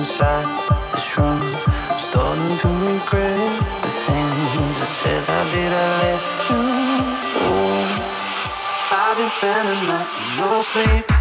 inside this room. I'm starting to regret the things I said I did. I let you. Ooh. I've been spending nights with no sleep.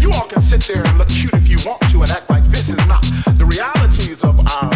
you all can sit there and look cute if you want to and act like this is not the realities of our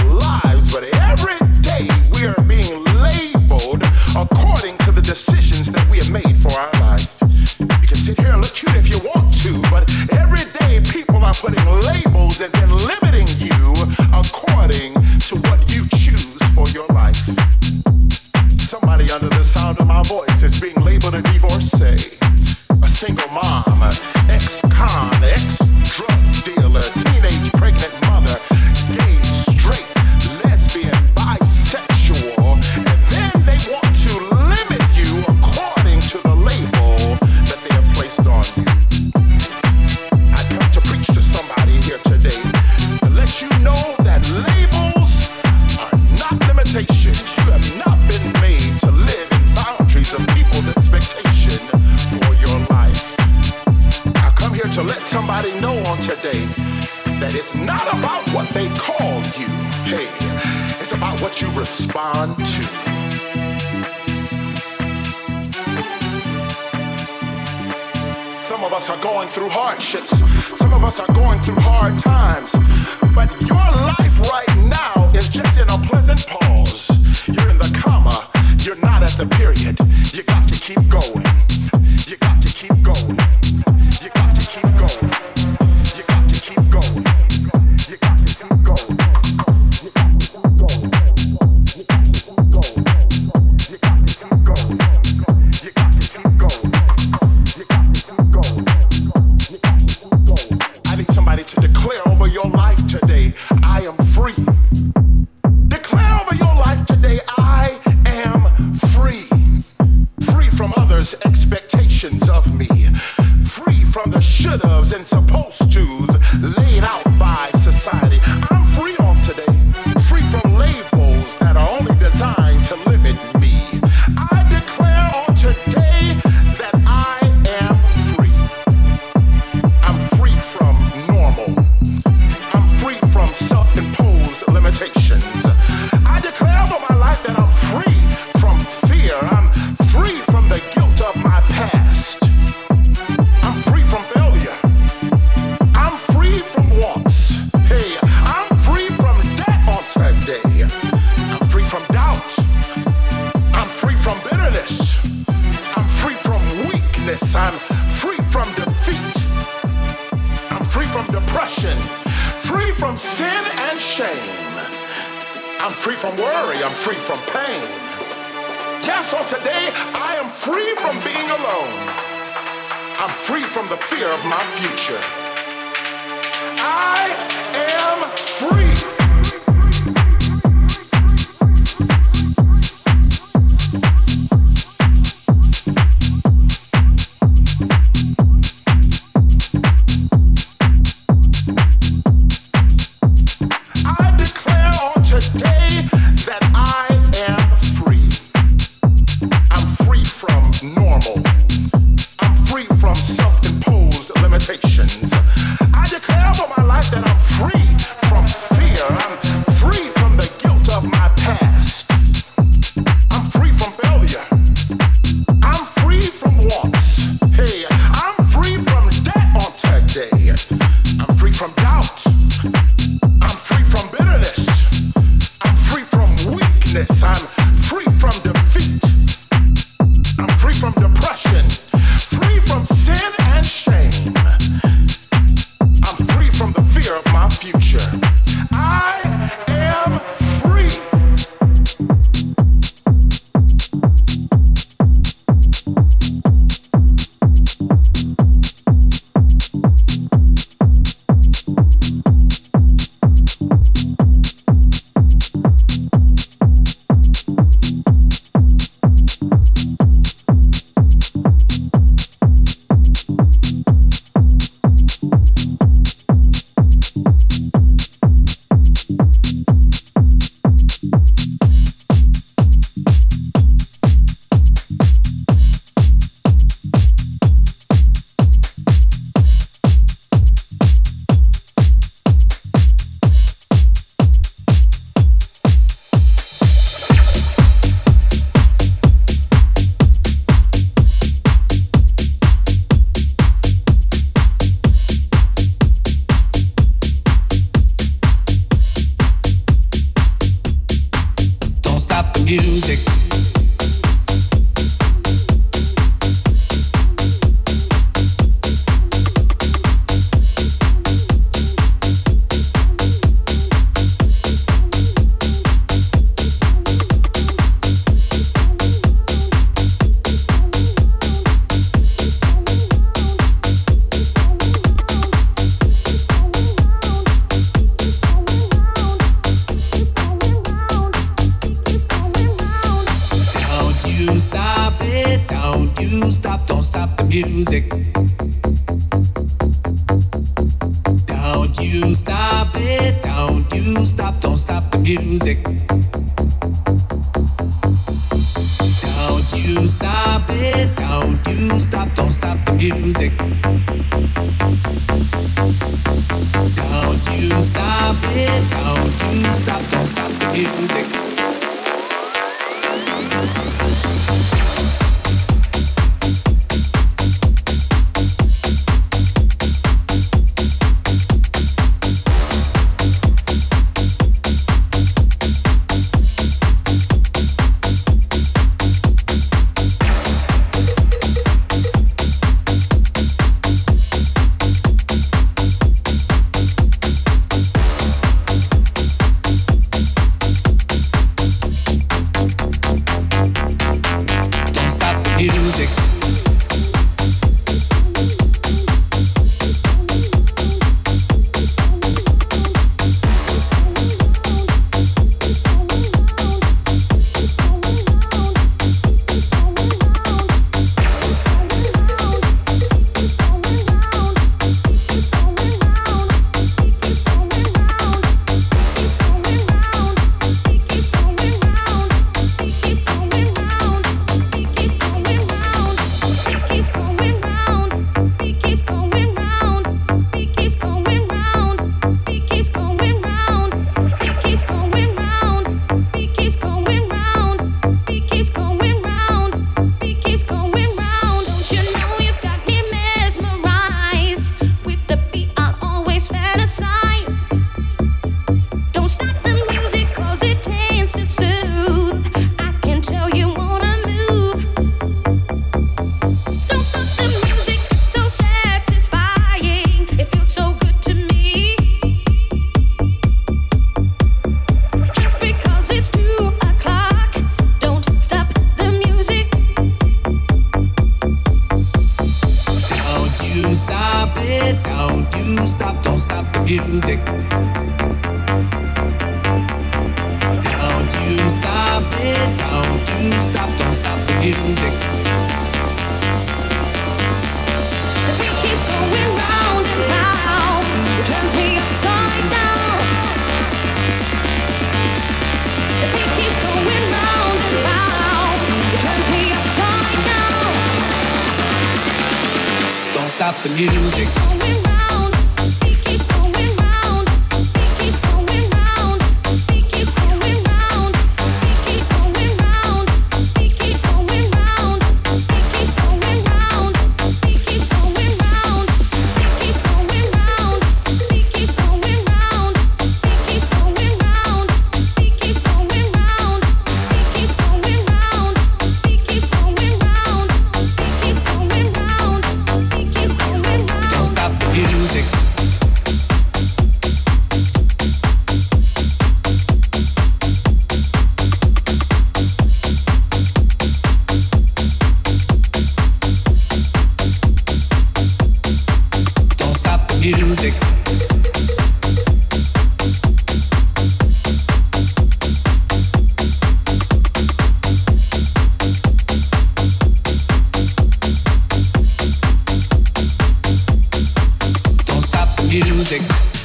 music.